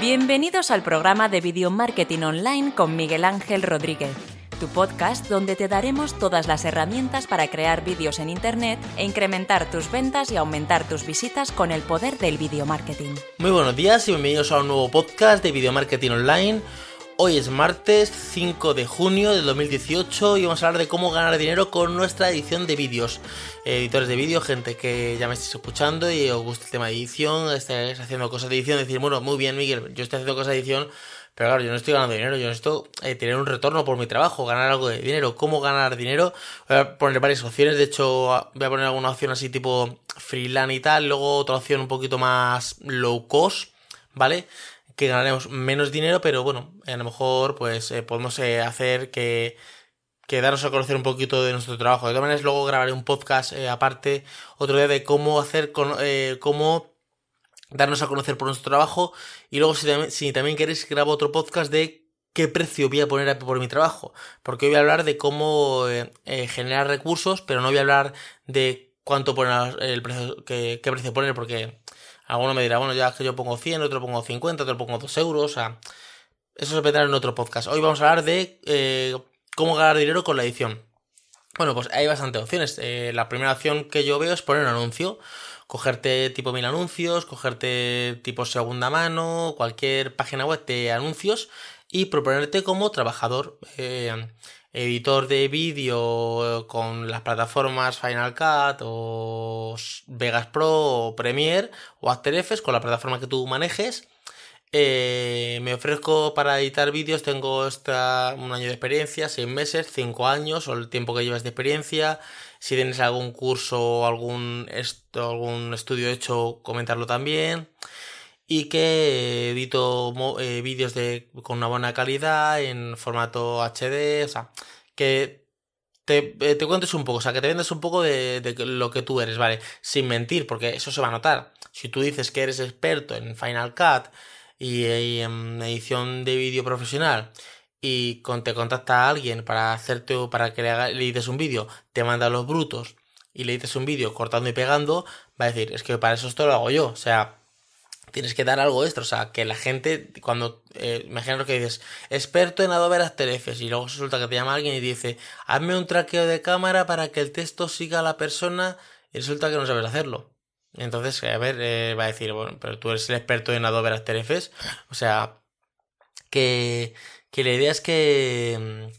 Bienvenidos al programa de Video Marketing Online con Miguel Ángel Rodríguez, tu podcast donde te daremos todas las herramientas para crear vídeos en Internet e incrementar tus ventas y aumentar tus visitas con el poder del video marketing. Muy buenos días y bienvenidos a un nuevo podcast de Video Marketing Online. Hoy es martes 5 de junio del 2018 y vamos a hablar de cómo ganar dinero con nuestra edición de vídeos. Editores de vídeo, gente que ya me estéis escuchando y os gusta el tema de edición, estáis haciendo cosas de edición, decir, bueno, muy bien, Miguel, yo estoy haciendo cosas de edición, pero claro, yo no estoy ganando dinero, yo necesito eh, tener un retorno por mi trabajo, ganar algo de dinero. ¿Cómo ganar dinero? Voy a poner varias opciones, de hecho, voy a poner alguna opción así tipo freelance y tal, luego otra opción un poquito más low cost, ¿vale? Que ganaremos menos dinero, pero bueno, a lo mejor pues eh, podemos eh, hacer que, que darnos a conocer un poquito de nuestro trabajo. De todas maneras, luego grabaré un podcast eh, aparte otro día de cómo hacer, con, cómo darnos a conocer por nuestro trabajo. Y luego si también, si también queréis grabo otro podcast de qué precio voy a poner por mi trabajo. Porque hoy voy a hablar de cómo generar recursos, pero no voy a hablar de cuánto poner el precio, qué, qué precio poner, porque Alguno me dirá, bueno, ya que yo pongo 100, otro pongo 50, otro pongo 2 euros. O sea, eso se vendrá en otro podcast. Hoy vamos a hablar de eh, cómo ganar dinero con la edición. Bueno, pues hay bastantes opciones. Eh, la primera opción que yo veo es poner un anuncio. Cogerte tipo mil anuncios, cogerte tipo segunda mano, cualquier página web de anuncios y proponerte como trabajador. Eh, editor de vídeo con las plataformas Final Cut o Vegas Pro Premiere o After Effects con la plataforma que tú manejes. Eh, me ofrezco para editar vídeos, tengo un año de experiencia, seis meses, cinco años o el tiempo que llevas de experiencia. Si tienes algún curso o algún, algún estudio hecho, comentarlo también y que edito eh, vídeos de, con una buena calidad en formato HD, o sea, que te, eh, te cuentes un poco, o sea, que te vendes un poco de, lo que tú eres, ¿vale? Sin mentir, porque eso se va a notar. Si tú dices que eres experto en Final Cut y, en edición de vídeo profesional y te contacta a alguien para hacerte para que le, haga, un vídeo, te manda los brutos y le dices un vídeo cortando y pegando, va a decir, es que para eso esto lo hago yo, o sea, tienes que dar algo extra. O sea, que la gente, cuando, eh, imagina lo que dices, experto en Adobe After Effects, y luego resulta que te llama alguien y dice, hazme un traqueo de cámara para que el texto siga a la persona, y resulta que no sabes hacerlo. Entonces, a ver, eh, va a decir, bueno, pero tú eres el experto en Adobe After Effects. O sea, que, que la idea es que,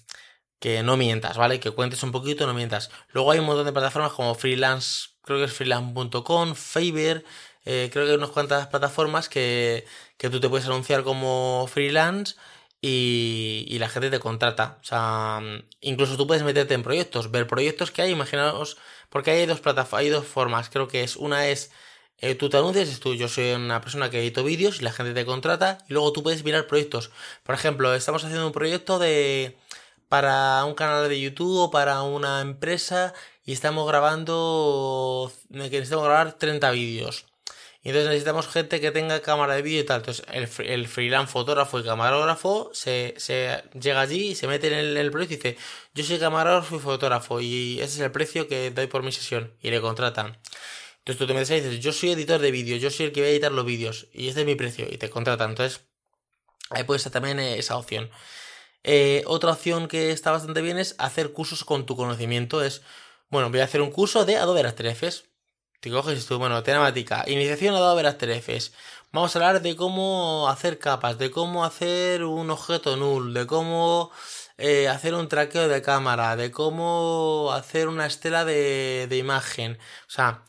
que no mientas, ¿vale? Que cuentes un poquito, no mientas. Luego hay un montón de plataformas como freelance, creo que es freelance.com, Fiverr, eh, creo que hay unas cuantas plataformas que, que tú te puedes anunciar como freelance y, y, la gente te contrata. O sea, incluso tú puedes meterte en proyectos, ver proyectos que hay, imaginaos, porque hay dos plataformas, hay dos formas, creo que es, una es eh, tú te anuncias, es yo soy una persona que edito vídeos y la gente te contrata y luego tú puedes mirar proyectos. Por ejemplo, estamos haciendo un proyecto de para un canal de YouTube o para una empresa y estamos grabando, necesitamos grabar 30 vídeos. Entonces necesitamos gente que tenga cámara de vídeo y tal. Entonces el, el freelance fotógrafo y camarógrafo se, llega allí y se mete en el, el, proyecto y dice, yo soy camarógrafo y fotógrafo y ese es el precio que doy por mi sesión. Y le contratan. Entonces tú te metes ahí y dices, yo soy editor de vídeos, yo soy el que voy a editar los vídeos y este es mi precio y te contratan. Entonces ahí puede estar también esa opción. Eh, otra opción que está bastante bien es hacer cursos con tu conocimiento. Es, bueno, voy a hacer un curso de Adobe After Effects te coges tú, bueno, temática, iniciación a Adobe After Effects. Vamos a hablar de cómo hacer capas, de cómo hacer un objeto null, de cómo eh, hacer un traqueo de cámara, de cómo hacer una estela de, imagen. O sea,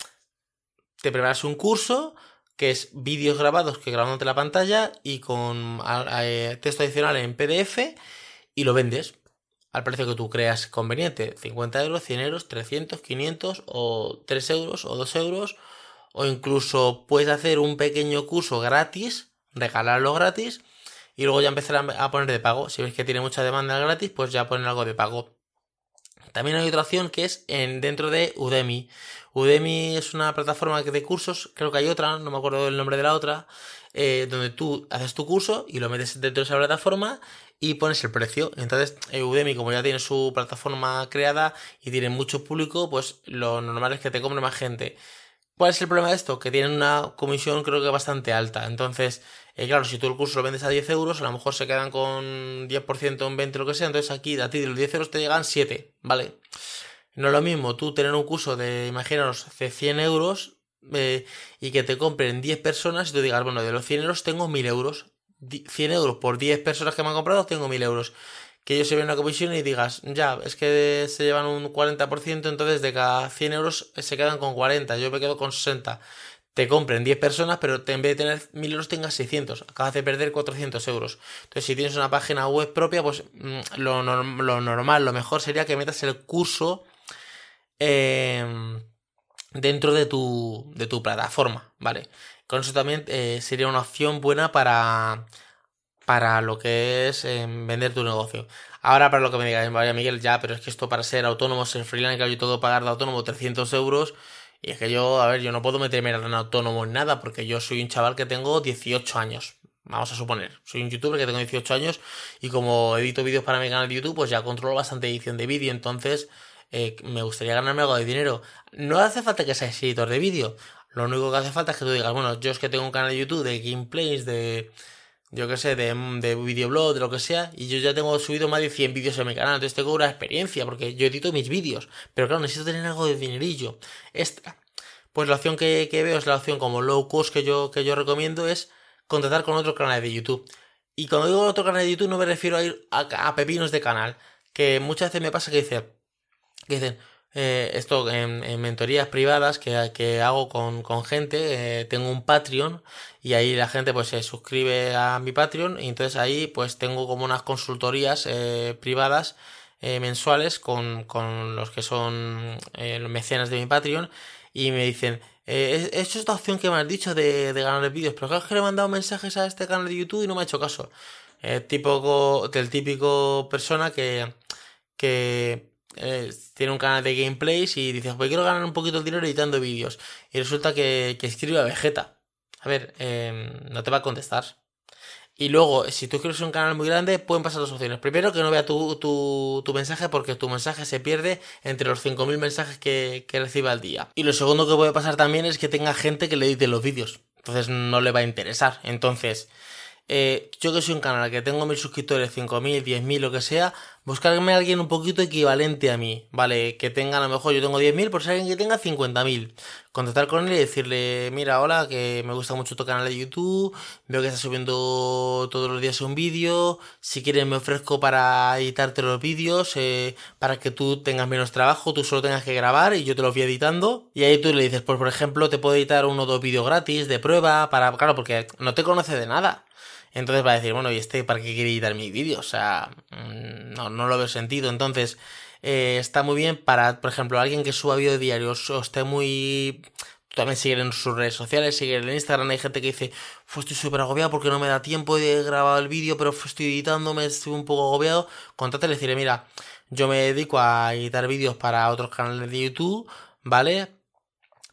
te preparas un curso que es vídeos grabados que grabándote la pantalla y con eh, texto adicional en PDF y lo vendes al precio que tú creas conveniente. 50 euros, 100 euros, 300, 500 o 3 euros o 2 euros. O incluso puedes hacer un pequeño curso gratis, regalarlo gratis y luego ya empezar a poner de pago. Si ves que tiene mucha demanda gratis, pues ya poner algo de pago. También hay otra opción que es en, dentro de Udemy. Udemy es una plataforma de cursos, creo que hay otra, no me acuerdo del nombre de la otra, eh, donde tú haces tu curso y lo metes dentro de esa plataforma y pones el precio. Entonces, eh, Udemy, como ya tiene su plataforma creada y tiene mucho público, pues lo normal es que te compre más gente. ¿Cuál es el problema de esto? Que tienen una comisión creo que bastante alta. Entonces, Y claro, si tú el curso lo vendes a 10 euros, a lo mejor se quedan con 10%, un 20%, lo que sea. Entonces aquí a ti de los 10 euros te llegan 7, ¿vale? No es lo mismo tú tener un curso de, imaginaros, de 100 euros eh, y que te compren 10 personas y tú digas, bueno, de los 100 euros tengo 1000 euros. 100 euros por 10 personas que me han comprado tengo 1000 euros. Que ellos se ven una comisión y digas, ya, es que se llevan un 40%, entonces de cada 100 euros se quedan con 40, yo me quedo con 60 te compren 10 personas, pero en vez de tener 1000 euros tengas 600. Acabas de perder 400 euros. Entonces, si tienes una página web propia, pues mm, lo, lo normal, lo mejor sería que metas el curso Em, dentro de tu, de tu plataforma, ¿vale? Con eso también eh, sería una opción buena para, para lo que es em, vender tu negocio. Ahora para lo que me digas, vaya Miguel, ya, pero es que esto para ser autónomo, ser freelance, yo que pagar de autónomo 300 euros. Y es que yo, a ver, yo no puedo meterme en autónomo en nada, porque yo soy un chaval que tengo 18 años. Vamos a suponer, soy un youtuber que tengo 18 años y como edito vídeos para mi canal de YouTube, pues ya controlo bastante edición de vídeo, entonces eh, me gustaría ganarme algo de dinero. No hace falta que seas editor de vídeo. Lo único que hace falta es que tú digas, bueno, yo es que tengo un canal de YouTube de gameplays, de, yo qué sé, de, de videoblog, de lo que sea, y yo ya tengo subido más de 100 vídeos en mi canal, entonces tengo una experiencia, porque yo edito mis vídeos, pero claro, necesito tener algo de dinerillo extra. Pues la opción que, veo es la opción como low cost que yo, que yo recomiendo es contratar con otro canal de YouTube. Y cuando digo otro canal de YouTube no me refiero a ir a, a pepinos de canal, que muchas veces me pasa que dice, que dicen, eh, esto en, mentorías privadas que, que hago con, con gente, eh, tengo un Patreon y ahí la gente pues se suscribe a mi Patreon y entonces ahí pues tengo como unas consultorías eh, privadas mensuales con, con, los que son mecenas de mi Patreon y me dicen, eh, es esta opción que me has dicho de, de ganar vídeos, pero claro que le he mandado mensajes a este canal de YouTube y no me ha hecho caso. tipo del típico persona que, que eh, tiene un canal de gameplays y dice, pues quiero ganar un poquito de dinero editando vídeos. Y resulta que, que escribe a Vegeta. A ver, em, no te va a contestar. Y luego, si tú escribes un canal muy grande, pueden pasar dos opciones. Primero, que no vea tu, tu, tu mensaje porque tu mensaje se pierde entre los 5.000 mensajes que, que recibe al día. Y lo segundo que puede pasar también es que tenga gente que le edite los vídeos. Entonces no le va a interesar. Entonces, eh, yo que soy un canal que tengo mil suscriptores, 5.000, 10.000, lo que sea, buscarme a alguien un poquito equivalente a mí, ¿vale? Que tenga, a lo mejor yo tengo 10.000, por si alguien que tenga 50.000. Contactar con él y decirle, mira, hola, que me gusta mucho tu canal de YouTube, veo que estás subiendo todos los días un vídeo, si quieres me ofrezco para editarte los vídeos, eh, para que tú tengas menos trabajo, tú solo tengas que grabar y yo te los voy editando. Y ahí tú le dices, pues por ejemplo, te puedo editar uno o dos vídeos gratis de prueba, para, claro, porque no te conoce de nada. Entonces va a decir, bueno, ¿y este para qué quiere editar mi vídeo? O sea, mm, no, no lo veo sentido. Entonces, eh, está muy bien para, por ejemplo, alguien que suba vídeo diario o esté muy... También siguen en sus redes sociales, siguen en Instagram. Hay gente que dice, pues estoy súper agobiado porque no me da tiempo de grabar el vídeo, pero estoy editando, me estoy un poco agobiado. Contate y decirle, mira, yo me dedico a editar vídeos para otros canales de YouTube, ¿vale?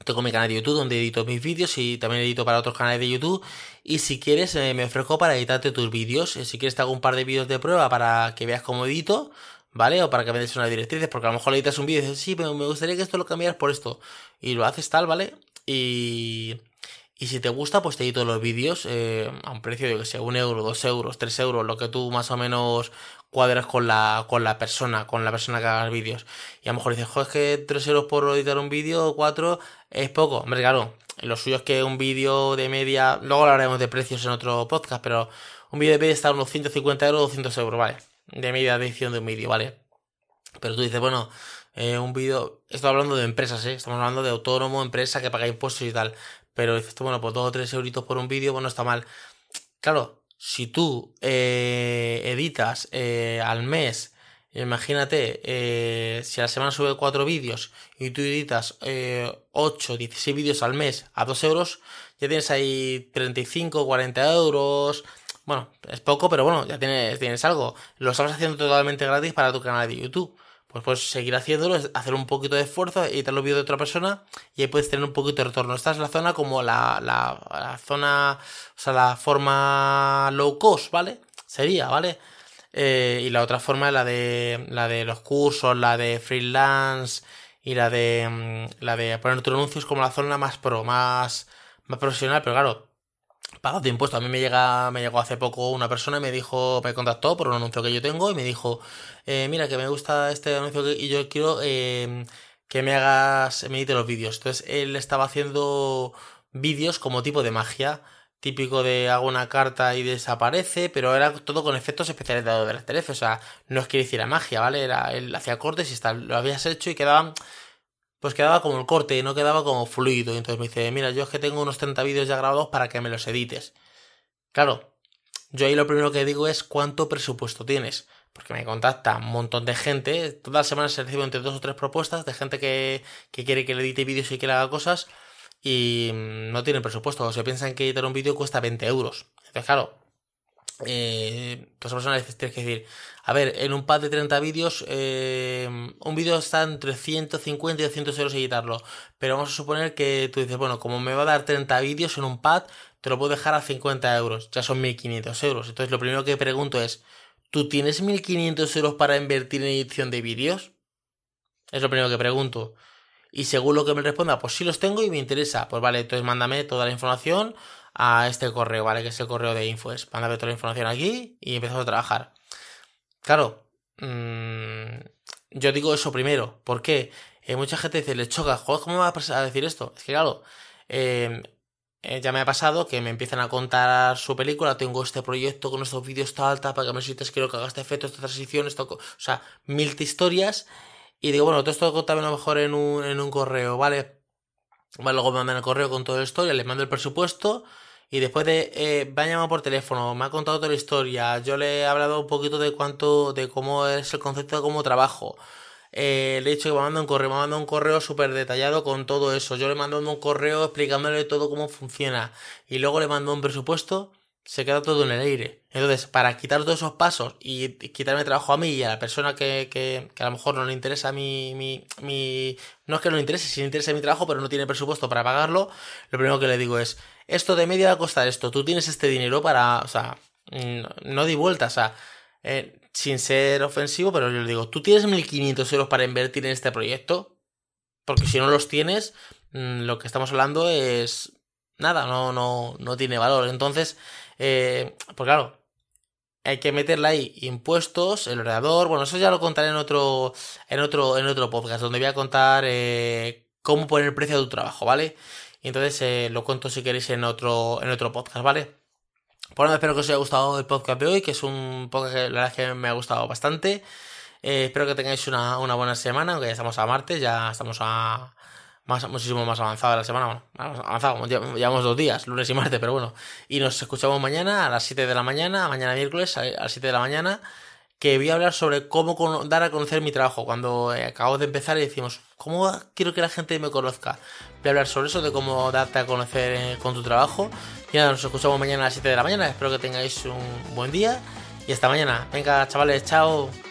Tengo mi canal de YouTube donde edito mis vídeos y también edito para otros canales de YouTube. Y si quieres, eh, me ofrezco para editarte tus vídeos. Eh, si quieres, te hago un par de vídeos de prueba para que veas cómo edito, ¿vale? O para que me des unas directrices, porque a lo mejor le editas un vídeo y dices, sí, pero me gustaría que esto lo cambiaras por esto. Y lo haces tal, ¿vale? Y. Y si te gusta, pues te edito los vídeos eh, a un precio de, que sé, un euro, dos euros, tres euros, lo que tú más o menos cuadras con la, con la persona, con la persona que haga vídeos. Y a lo mejor dices, joder, es que 3 euros por editar un vídeo, 4 es poco. Hombre, claro, lo suyo es que un vídeo de media, luego hablaremos de precios en otro podcast, pero un vídeo de media está a unos 150 euros, 200 euros, ¿vale? De media edición de un vídeo, ¿vale? Pero tú dices, bueno, eh, un vídeo, estoy hablando de empresas, ¿eh? Estamos hablando de autónomo, empresa que paga impuestos y tal. Pero dices tú, bueno, pues 2 o 3 euritos por un vídeo, bueno, está mal. Claro, si tú eh, editas eh, al mes, imagínate, eh, si a la semana sube 4 vídeos y tú editas 8, 16 vídeos al mes a 2 euros, ya tienes ahí 35, 40 euros. Bueno, es poco, pero bueno, ya tienes, tienes algo. Lo estás haciendo totalmente gratis para tu canal de YouTube pues puedes seguir haciéndolo, hacer un poquito de esfuerzo, editar los vídeos de otra persona y ahí puedes tener un poquito de retorno. Esta es la zona como la, la, zona, o sea, la forma low cost, ¿vale? Sería, ¿vale? Eh, y la otra forma es la de, la de los cursos, la de freelance y la de, mm, la de poner tus anuncios como la zona más pro, más, más profesional, pero claro, pagado de impuestos. A mí me llega, me llegó hace poco una persona y me dijo, me contactó por un anuncio que yo tengo y me dijo, eh, mira que me gusta este anuncio y yo quiero eh, que me hagas, me edite los vídeos. Entonces él estaba haciendo vídeos como tipo de magia, típico de hago una carta y desaparece, pero era todo con efectos especiales de Adobe o sea, no es que hiciera magia, ¿vale? Era, él hacía cortes y tal, lo habías hecho y quedaban pues quedaba como el corte, no quedaba como fluido. Y entonces me dice, mira, yo es que tengo unos 30 vídeos ya grabados para que me los edites. Claro, yo ahí lo primero que digo es cuánto presupuesto tienes. Porque me contacta un montón de gente. Todas las semanas se recibo entre dos o tres propuestas de gente que, que quiere que le edite vídeos y que le haga cosas. Y mm, no tienen presupuesto. O se piensan que editar un vídeo cuesta 20 euros. Entonces, claro, eh, pues a personas tienes que decir, a ver, en un pad de 30 vídeos, eh, un vídeo está entre 150 y 200 euros editarlo, pero vamos a suponer que tú dices, bueno, como me va a dar 30 vídeos en un pad, te lo puedo dejar a 50 euros, ya son 1500 euros. Entonces lo primero que pregunto es, ¿tú tienes 1500 euros para invertir en edición de vídeos? Es lo primero que pregunto. Y según lo que me responda, pues sí los tengo y me interesa. Pues vale, entonces mándame toda la información a este correo, ¿vale? Que es el correo de info. Es mándame toda la información aquí y empezamos a trabajar. Claro, mmm, yo digo eso primero. ¿Por qué? Eh, mucha gente dice, le choca, joder, ¿cómo me va a decir esto? Es que claro, em, eh, ya me ha pasado que me empiezan a contar su película, tengo este proyecto con estos vídeos tal, tal, para que me sientes, quiero que haga este efecto, esta transición, esto, o sea, mil historias. Y digo, bueno, todo esto contame a lo mejor en un, en un correo, ¿vale? Vale, luego me mandan el correo con toda la historia, les mando el presupuesto y después de eh, me ha llamado por teléfono, me ha contado toda la historia, yo le he hablado un poquito de cuánto, de cómo es el concepto de cómo trabajo. Eh, le he dicho que me manda un correo, me manda un correo súper detallado con todo eso. Yo le mando un correo explicándole todo cómo funciona. Y luego le mando un presupuesto se queda todo en el aire. Entonces, para quitar todos esos pasos y quitarme trabajo a mí y a la persona que, que, a lo mejor no le interesa mi, mi, mi, No es que no le interese, si le interesa mi trabajo, pero no tiene presupuesto para pagarlo, lo primero que le digo es, esto de media va a costar esto, tú tienes este dinero para... O sea, no, di vuelta, o sea, eh, sin ser ofensivo, pero yo le digo, tú tienes 1.500 euros para invertir en este proyecto, porque si no los tienes, mm, lo que estamos hablando es... Nada, no, no, no tiene valor. Entonces, eh, pues claro, hay que meterle ahí impuestos, el ordenador. Bueno, eso ya lo contaré en otro, en otro, en otro podcast, donde voy a contar eh, cómo poner el precio de tu trabajo, ¿vale? Entonces eh, lo cuento si queréis en otro, en otro podcast, ¿vale? Por lo espero que os haya gustado el podcast de hoy, que es un podcast que la verdad es que me ha gustado bastante. espero que tengáis una, una buena semana, aunque ya estamos a martes, ya estamos a, más, muchísimo más avanzada la semana. Bueno, avanzado, llevamos dos días, lunes y martes, pero bueno. Y nos escuchamos mañana a las 7 de la mañana, mañana miércoles a las 7 de la mañana, que voy a hablar sobre cómo dar a conocer mi trabajo. Cuando eh, acabo de empezar y decimos, ¿cómo quiero que la gente me conozca? Voy a hablar sobre eso, de cómo darte a conocer eh, con tu trabajo. Y nada, nos escuchamos mañana a las 7 de la mañana. Espero que tengáis un buen día y hasta mañana. Venga, chavales, chao.